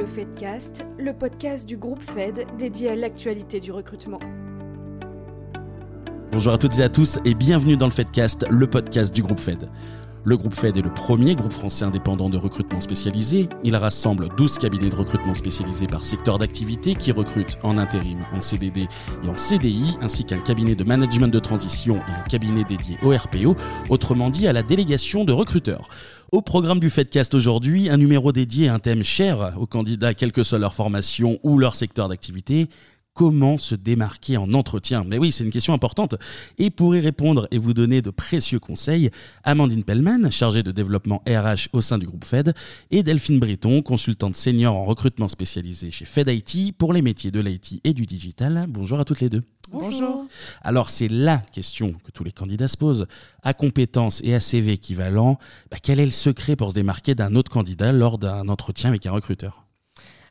Le Fedcast, le podcast du groupe Fed dédié à l'actualité du recrutement. Bonjour à toutes et à tous et bienvenue dans le Fedcast, le podcast du groupe Fed. Le groupe Fed est le premier groupe français indépendant de recrutement spécialisé. Il rassemble 12 cabinets de recrutement spécialisés par secteur d'activité qui recrutent en intérim, en CDD et en CDI, ainsi qu'un cabinet de management de transition et un cabinet dédié au RPO, autrement dit à la délégation de recruteurs. Au programme du Fedcast aujourd'hui, un numéro dédié à un thème cher aux candidats, quelle que soit leur formation ou leur secteur d'activité, comment se démarquer en entretien? Mais oui, c'est une question importante. Et pour y répondre et vous donner de précieux conseils, Amandine Pellman, chargée de développement RH au sein du groupe Fed, et Delphine Breton, consultante senior en recrutement spécialisé chez Fed IT pour les métiers de l'IT et du digital. Bonjour à toutes les deux. Bonjour. Alors c'est la question que tous les candidats se posent. À compétences et à CV équivalent, bah, quel est le secret pour se démarquer d'un autre candidat lors d'un entretien avec un recruteur?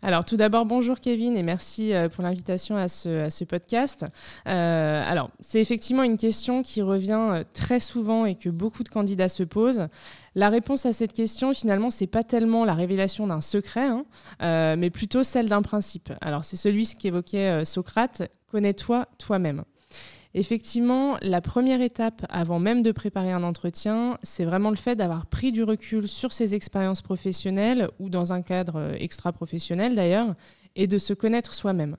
Alors tout d'abord, bonjour Kevin et merci euh, pour l'invitation à ce, podcast. Euh, alors c'est effectivement une question qui revient euh, très souvent et que beaucoup de candidats se posent. La réponse à cette question, finalement, c'est pas tellement la révélation d'un secret, hein, mais plutôt celle d'un principe. Alors c'est celui qu'évoquait Socrate, connais-toi toi-même. Effectivement, la première étape avant même de préparer un entretien, c'est vraiment le fait d'avoir pris du recul sur ses expériences professionnelles ou dans un cadre euh, extra-professionnel d'ailleurs, et de se connaître soi-même.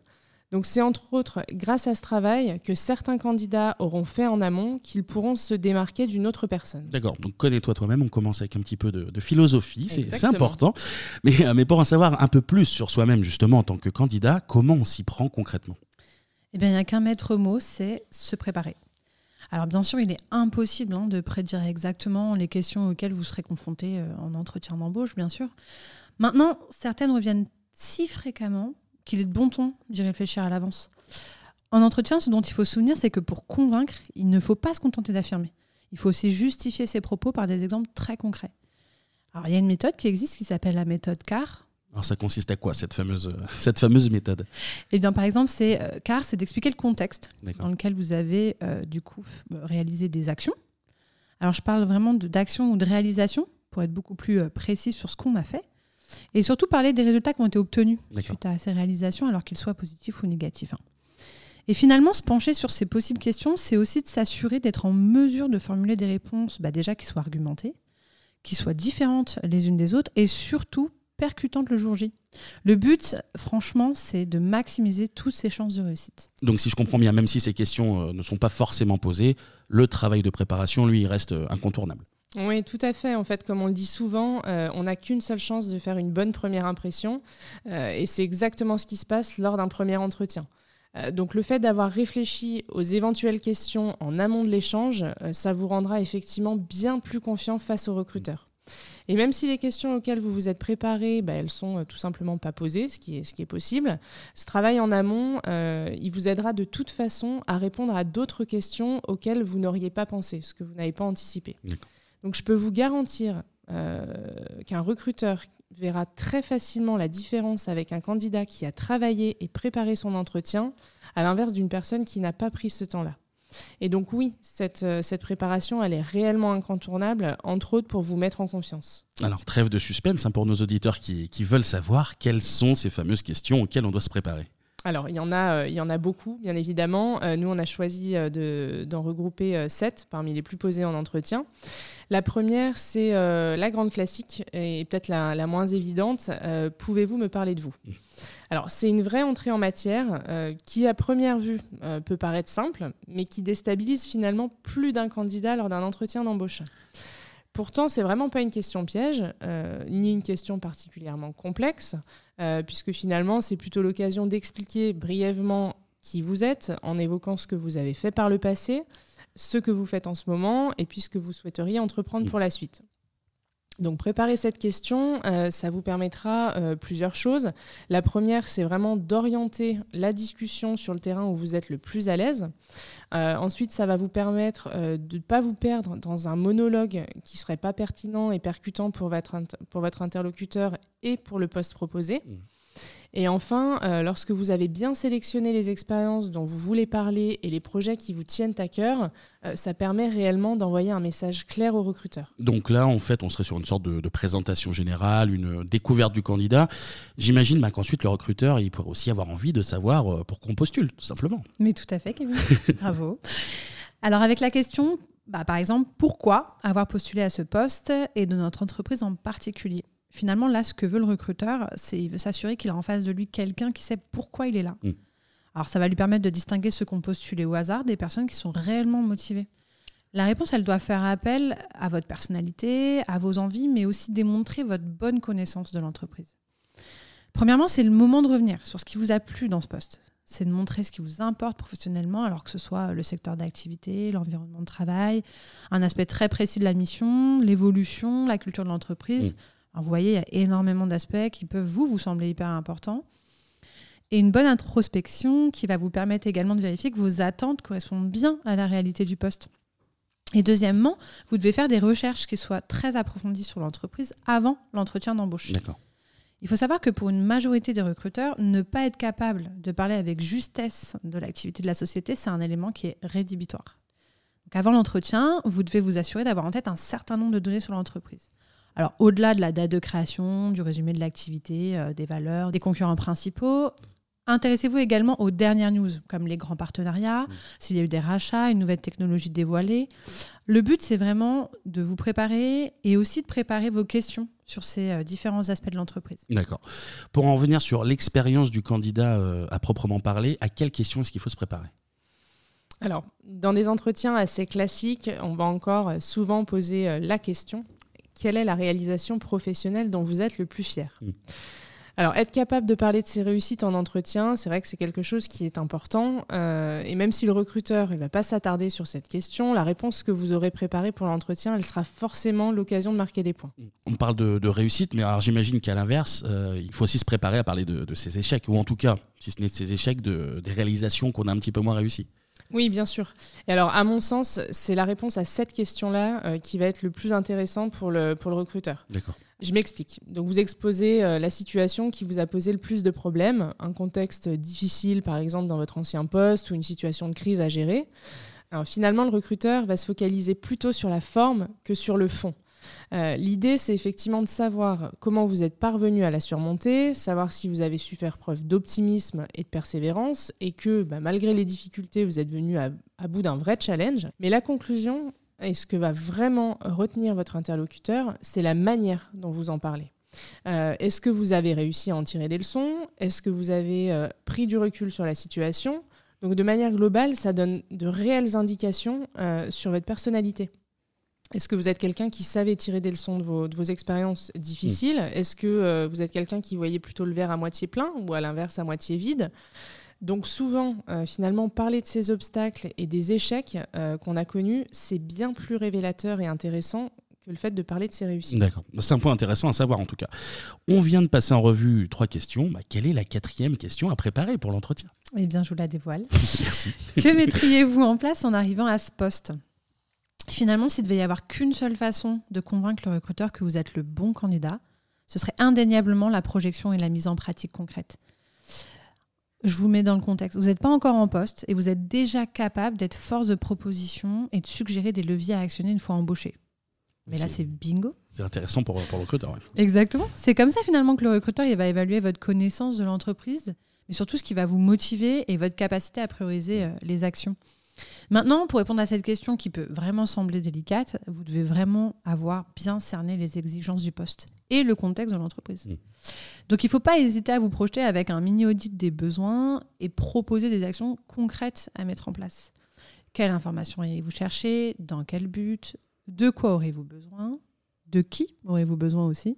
Donc c'est entre autres grâce à ce travail que certains candidats auront fait en amont qu'ils pourront se démarquer d'une autre personne. D'accord, donc connais-toi toi-même, on commence avec un petit peu de, philosophie, c'est important. Mais, euh, mais pour en savoir un peu plus sur soi-même justement en tant que candidat, comment on s'y prend concrètement? Eh bien, il n'y a qu'un maître mot, c'est se préparer. Alors bien sûr, il est impossible hein, de prédire exactement les questions auxquelles vous serez confronté euh, en entretien d'embauche, bien sûr. Maintenant, certaines reviennent si fréquemment qu'il est de bon ton d'y réfléchir à l'avance. En entretien, ce dont il faut se souvenir, c'est que pour convaincre, il ne faut pas se contenter d'affirmer. Il faut aussi justifier ses propos par des exemples très concrets. Alors, il y a une méthode qui existe qui s'appelle la méthode CAR, alors ça consiste à quoi cette fameuse, cette fameuse méthode? Eh bien par exemple, c'est euh, car c'est d'expliquer le contexte dans lequel vous avez euh, du coup réalisé des actions. Alors je parle vraiment d'action ou de réalisation pour être beaucoup plus euh, précis sur ce qu'on a fait. Et surtout parler des résultats qui ont été obtenus suite à ces réalisations, alors qu'ils soient positifs ou négatifs. Hein. Et finalement, se pencher sur ces possibles questions, c'est aussi de s'assurer d'être en mesure de formuler des réponses bah, déjà qui soient argumentées, qui soient différentes les unes des autres, et surtout percutante le jour J. Le but, franchement, c'est de maximiser toutes ses chances de réussite. Donc si je comprends bien, même si ces questions euh, ne sont pas forcément posées, le travail de préparation, lui, reste euh, incontournable. Oui, tout à fait. En fait, comme on le dit souvent, euh, on n'a qu'une seule chance de faire une bonne première impression. et c'est exactement ce qui se passe lors d'un premier entretien. donc le fait d'avoir réfléchi aux éventuelles questions en amont de l'échange, ça vous rendra effectivement bien plus confiant face au recruteur. Et même si les questions auxquelles vous vous êtes préparé, bah, elles sont euh, tout simplement pas posées, ce qui est, ce qui est possible, ce travail en amont, euh, il vous aidera de toute façon à répondre à d'autres questions auxquelles vous n'auriez pas pensé, ce que vous n'avez pas anticipé. Donc je peux vous garantir euh, qu'un recruteur verra très facilement la différence avec un candidat qui a travaillé et préparé son entretien, à l'inverse d'une personne qui n'a pas pris ce temps-là. Et donc oui, cette, euh, cette, préparation, elle est réellement incontournable, entre autres pour vous mettre en confiance. Alors trêve de suspense hein, pour nos auditeurs qui, qui, veulent savoir quelles sont ces fameuses questions auxquelles on doit se préparer. Alors, il y, en a, euh, il y en a beaucoup, bien évidemment. Euh, nous, on a choisi d'en regrouper sept parmi les plus posées en entretien. La première, c'est la grande classique et peut-être la, la, moins évidente. Pouvez-vous me parler de vous? Mmh. Alors, c'est une vraie entrée en matière euh, qui, à première vue, euh, peut paraître simple, mais qui déstabilise finalement plus d'un candidat lors d'un entretien d'embauche. Pourtant, c'est vraiment pas une question piège, euh, ni une question particulièrement complexe, puisque finalement, c'est plutôt l'occasion d'expliquer brièvement qui vous êtes en évoquant ce que vous avez fait par le passé, ce que vous faites en ce moment, et puis ce que vous souhaiteriez entreprendre pour la suite. Donc préparer cette question, euh, ça vous permettra euh, plusieurs choses. La première, c'est vraiment d'orienter la discussion sur le terrain où vous êtes le plus à l'aise. Euh, ensuite, ça va vous permettre de ne pas vous perdre dans un monologue qui ne serait pas pertinent et percutant pour votre, interlocuteur et pour le poste proposé. Mmh. Et enfin, euh, lorsque vous avez bien sélectionné les expériences dont vous voulez parler et les projets qui vous tiennent à cœur, euh, ça permet réellement d'envoyer un message clair au recruteur. Donc là, en fait, on serait sur une sorte de, présentation générale, une découverte du candidat. J'imagine bah, qu'ensuite, le recruteur, il pourrait aussi avoir envie de savoir euh, pour qu'on postule, tout simplement. Mais tout à fait, Kevin. Bravo. Alors avec la question, bah, par exemple, pourquoi avoir postulé à ce poste et de notre entreprise en particulier? Finalement, là, ce que veut le recruteur, c'est il veut s'assurer qu'il a en face de lui quelqu'un qui sait pourquoi il est là. Mm. Alors, ça va lui permettre de distinguer ceux qu'on postulé au hasard des personnes qui sont réellement motivées. La réponse, elle doit faire appel à votre personnalité, à vos envies, mais aussi démontrer votre bonne connaissance de l'entreprise. Premièrement, c'est le moment de revenir sur ce qui vous a plu dans ce poste. C'est de montrer ce qui vous importe professionnellement, alors que ce soit le secteur d'activité, l'environnement de travail, un aspect très précis de la mission, l'évolution, la culture de l'entreprise. Vous voyez, il y a énormément d'aspects qui peuvent vous, vous sembler hyper importants. Et une bonne introspection qui va vous permettre également de vérifier que vos attentes correspondent bien à la réalité du poste. Et deuxièmement, vous devez faire des recherches qui soient très approfondies sur l'entreprise avant l'entretien d'embauche. Il faut savoir que pour une majorité des recruteurs, ne pas être capable de parler avec justesse de l'activité de la société, c'est un élément qui est rédhibitoire. Donc avant l'entretien, vous devez vous assurer d'avoir en tête un certain nombre de données sur l'entreprise. Alors, au-delà de la date de création, du résumé de l'activité, euh, des valeurs, des concurrents principaux, intéressez-vous également aux dernières news, comme les grands partenariats, mmh. s'il y a eu des rachats, une nouvelle technologie dévoilée. Le but, c'est vraiment de vous préparer et aussi de préparer vos questions sur ces euh, différents aspects de l'entreprise. D'accord. Pour en revenir sur l'expérience du candidat euh, à proprement parler, à quelles questions est-ce qu'il faut se préparer? Alors, dans des entretiens assez classiques, on va encore souvent poser la question quelle est la réalisation professionnelle dont vous êtes le plus fier mm. Alors, être capable de parler de ses réussites en entretien, c'est vrai que c'est quelque chose qui est important. Euh, et même si le recruteur ne va pas s'attarder sur cette question, la réponse que vous aurez préparée pour l'entretien, elle sera forcément l'occasion de marquer des points. On parle de, réussite, mais alors j'imagine qu'à l'inverse, euh, il faut aussi se préparer à parler de, ses échecs, ou en tout cas, si ce n'est de ses échecs, de, des réalisations qu'on a un petit peu moins réussies. Oui, bien sûr. Et alors, à mon sens, c'est la réponse à cette question-là euh, qui va être le plus intéressant pour le, pour le recruteur. D'accord. Je m'explique. Donc, vous exposez euh, la situation qui vous a posé le plus de problèmes, un contexte difficile, par exemple, dans votre ancien poste ou une situation de crise à gérer. Alors, finalement, le recruteur va se focaliser plutôt sur la forme que sur le fond. Euh, l'idée, c'est effectivement de savoir comment vous êtes parvenu à la surmonter, savoir si vous avez su faire preuve d'optimisme et de persévérance, et que bah, malgré les difficultés, vous êtes venu à, bout d'un vrai challenge. Mais la conclusion, et ce que va vraiment retenir votre interlocuteur, c'est la manière dont vous en parlez. Euh, est-ce que vous avez réussi à en tirer des leçons? Est-ce que vous avez euh, pris du recul sur la situation? Donc de manière globale, ça donne de réelles indications sur votre personnalité. Est-ce que vous êtes quelqu'un qui savait tirer des leçons de vos, expériences difficiles mm. Est-ce que euh, vous êtes quelqu'un qui voyait plutôt le verre à moitié plein ou à l'inverse à moitié vide? Donc souvent, euh, finalement, parler de ces obstacles et des échecs euh, qu'on a connus, c'est bien plus révélateur et intéressant que le fait de parler de ses réussites. D'accord, c'est un point intéressant à savoir en tout cas. On vient de passer en revue trois questions. Bah, quelle est la quatrième question à préparer pour l'entretien? Eh bien, je vous la dévoile. Merci. que mettriez-vous en place en arrivant à ce poste? Finalement, s'il devait y avoir qu'une seule façon de convaincre le recruteur que vous êtes le bon candidat, ce serait indéniablement la projection et la mise en pratique concrète. Je vous mets dans le contexte. Vous n'êtes pas encore en poste et vous êtes déjà capable d'être force de proposition et de suggérer des leviers à actionner une fois embauché. Mais là, c'est bingo. C'est intéressant pour, pour le recruteur. Exactement. C'est comme ça finalement que le recruteur il va évaluer votre connaissance de l'entreprise, mais surtout ce qui va vous motiver et votre capacité à prioriser euh, les actions. Maintenant, pour répondre à cette question qui peut vraiment sembler délicate, vous devez vraiment avoir bien cerné les exigences du poste et le contexte de l'entreprise. Mm. Donc il ne faut pas hésiter à vous projeter avec un mini-audit des besoins et proposer des actions concrètes à mettre en place. Quelle information allez-vous chercher? Dans quel but? De quoi aurez-vous besoin? De qui aurez-vous besoin aussi?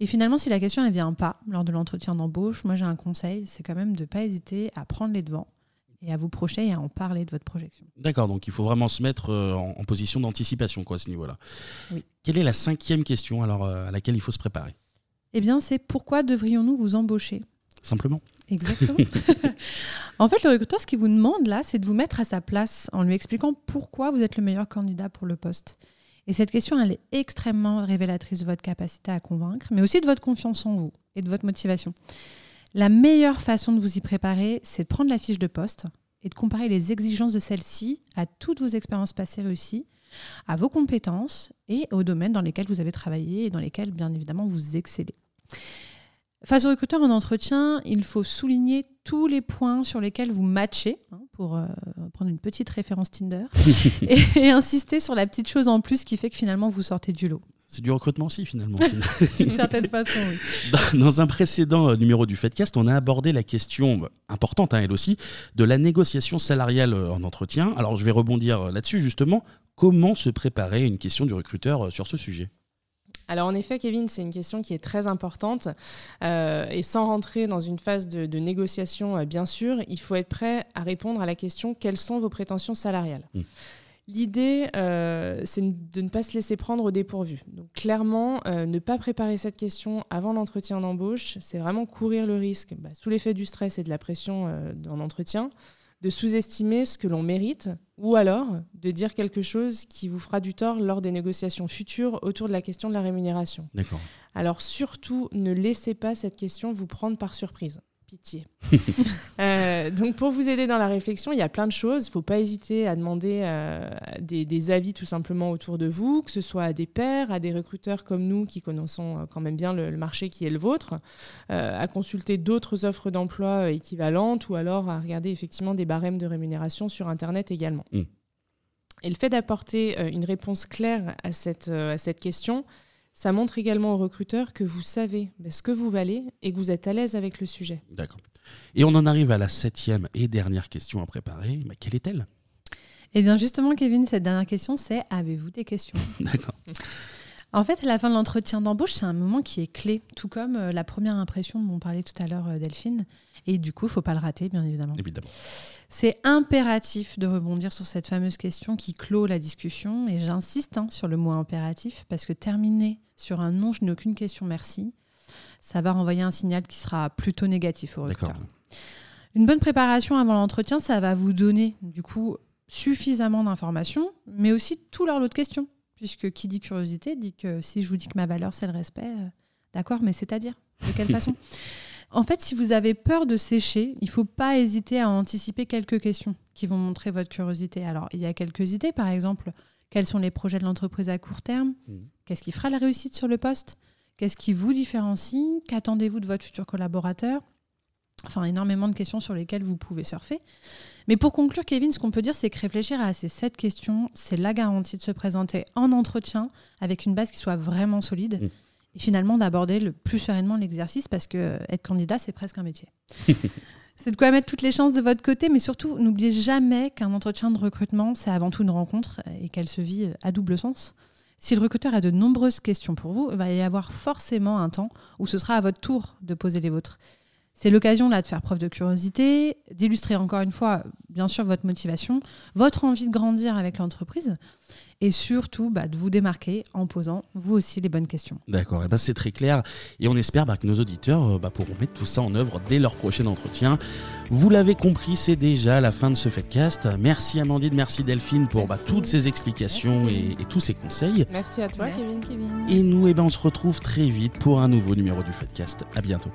Et finalement, si la question ne vient pas lors de l'entretien d'embauche, moi j'ai un conseil, c'est quand même de ne pas hésiter à prendre les devants et à vous projeter et à en parler de votre projection. D'accord, donc il faut vraiment se mettre euh, en, position d'anticipation quoi, à ce niveau-là. Quelle est la cinquième question alors, euh, à laquelle il faut se préparer? Eh bien, c'est pourquoi devrions-nous vous embaucher? Simplement. Exactement. en fait, le recruteur, ce qu'il vous demande là, c'est de vous mettre à sa place en lui expliquant pourquoi vous êtes le meilleur candidat pour le poste. Et cette question, elle est extrêmement révélatrice de votre capacité à convaincre, mais aussi de votre confiance en vous et de votre motivation. La meilleure façon de vous y préparer, c'est de prendre la fiche de poste et de comparer les exigences de celle-ci à toutes vos expériences passées réussies, à vos compétences et aux domaines dans lesquels vous avez travaillé et dans lesquels, bien évidemment, vous excellez. Face au recruteur en entretien, il faut souligner tous les points sur lesquels vous matchez, hein, pour euh, prendre une petite référence Tinder, et, insister sur la petite chose en plus qui fait que finalement vous sortez du lot. C'est du recrutement aussi finalement. D'une certaine façon, oui. Dans, un précédent euh, numéro du Fedcast, on a abordé la question euh, importante, hein, elle aussi, de la négociation salariale en entretien. Alors je vais rebondir là-dessus justement. Comment se préparer une question du recruteur sur ce sujet? Alors en effet, Kevin, c'est une question qui est très importante. Euh, et sans rentrer dans une phase de, négociation, euh, bien sûr, il faut être prêt à répondre à la question quelles sont vos prétentions salariales? Mmh. L'idée, euh, c'est de ne pas se laisser prendre au dépourvu. Donc clairement, ne pas préparer cette question avant l'entretien d'embauche, c'est vraiment courir le risque, bah, sous l'effet du stress et de la pression en entretien, de sous-estimer ce que l'on mérite ou alors de dire quelque chose qui vous fera du tort lors des négociations futures autour de la question de la rémunération. Alors surtout, ne laissez pas cette question vous prendre par surprise pitié. Euh, donc pour vous aider dans la réflexion, il y a plein de choses. Il ne faut pas hésiter à demander euh, des, avis tout simplement autour de vous, que ce soit à des pairs, à des recruteurs comme nous qui connaissons euh, quand même bien le, marché qui est le vôtre, à consulter d'autres offres d'emploi équivalentes ou alors à regarder effectivement des barèmes de rémunération sur Internet également. Mm. Et le fait d'apporter une réponse claire à cette, à cette question, ça montre également aux recruteurs que vous savez ce que vous valez et que vous êtes à l'aise avec le sujet. D'accord. Et on en arrive à la septième et dernière question à préparer. Mais quelle est-elle? Eh bien justement, Kevin, cette dernière question, c'est avez-vous des questions? D'accord. En fait, la fin de l'entretien d'embauche, c'est un moment qui est clé, tout comme euh, la première impression dont on parlait tout à l'heure, euh, Delphine. Et du coup, il ne faut pas le rater, bien évidemment. Évidemment. C'est impératif de rebondir sur cette fameuse question qui clôt la discussion. Et j'insiste hein, sur le mot impératif, parce que terminer sur un non, je n'ai aucune question, merci, ça va renvoyer un signal qui sera plutôt négatif au recruteur. Une bonne préparation avant l'entretien, ça va vous donner, du coup, suffisamment d'informations, mais aussi tout leur lot de questions puisque qui dit curiosité dit que si je vous dis que ma valeur c'est le respect, euh, d'accord, mais c'est-à-dire de quelle façon? En fait, si vous avez peur de sécher, il ne faut pas hésiter à anticiper quelques questions qui vont montrer votre curiosité. Alors, il y a quelques idées, par exemple, quels sont les projets de l'entreprise à court terme? Mmh. Qu'est-ce qui fera la réussite sur le poste? Qu'est-ce qui vous différencie? Qu'attendez-vous de votre futur collaborateur? Enfin, énormément de questions sur lesquelles vous pouvez surfer. Mais pour conclure, Kevin, ce qu'on peut dire, c'est que réfléchir à ces sept questions, c'est la garantie de se présenter en entretien avec une base qui soit vraiment solide. Mm. Et finalement, d'aborder le plus sereinement l'exercice parce que être candidat, c'est presque un métier. c'est de quoi mettre toutes les chances de votre côté, mais surtout, n'oubliez jamais qu'un entretien de recrutement, c'est avant tout une rencontre et qu'elle se vit à double sens. Si le recruteur a de nombreuses questions pour vous, il va y avoir forcément un temps où ce sera à votre tour de poser les vôtres. C'est l'occasion là de faire preuve de curiosité, d'illustrer encore une fois, bien sûr, votre motivation, votre envie de grandir avec l'entreprise et surtout bah, de vous démarquer en posant vous aussi les bonnes questions. D'accord, et ben c'est très clair et on espère bah, que nos auditeurs euh, bah, pourront mettre tout ça en œuvre dès leur prochain entretien. Vous l'avez compris, c'est déjà la fin de ce Fedcast. Merci Amandine, merci Delphine pour toutes ces explications et, tous ces conseils. Merci à toi Kevin. Kevin. Et nous, et eh ben, on se retrouve très vite pour un nouveau numéro du Fedcast. À bientôt.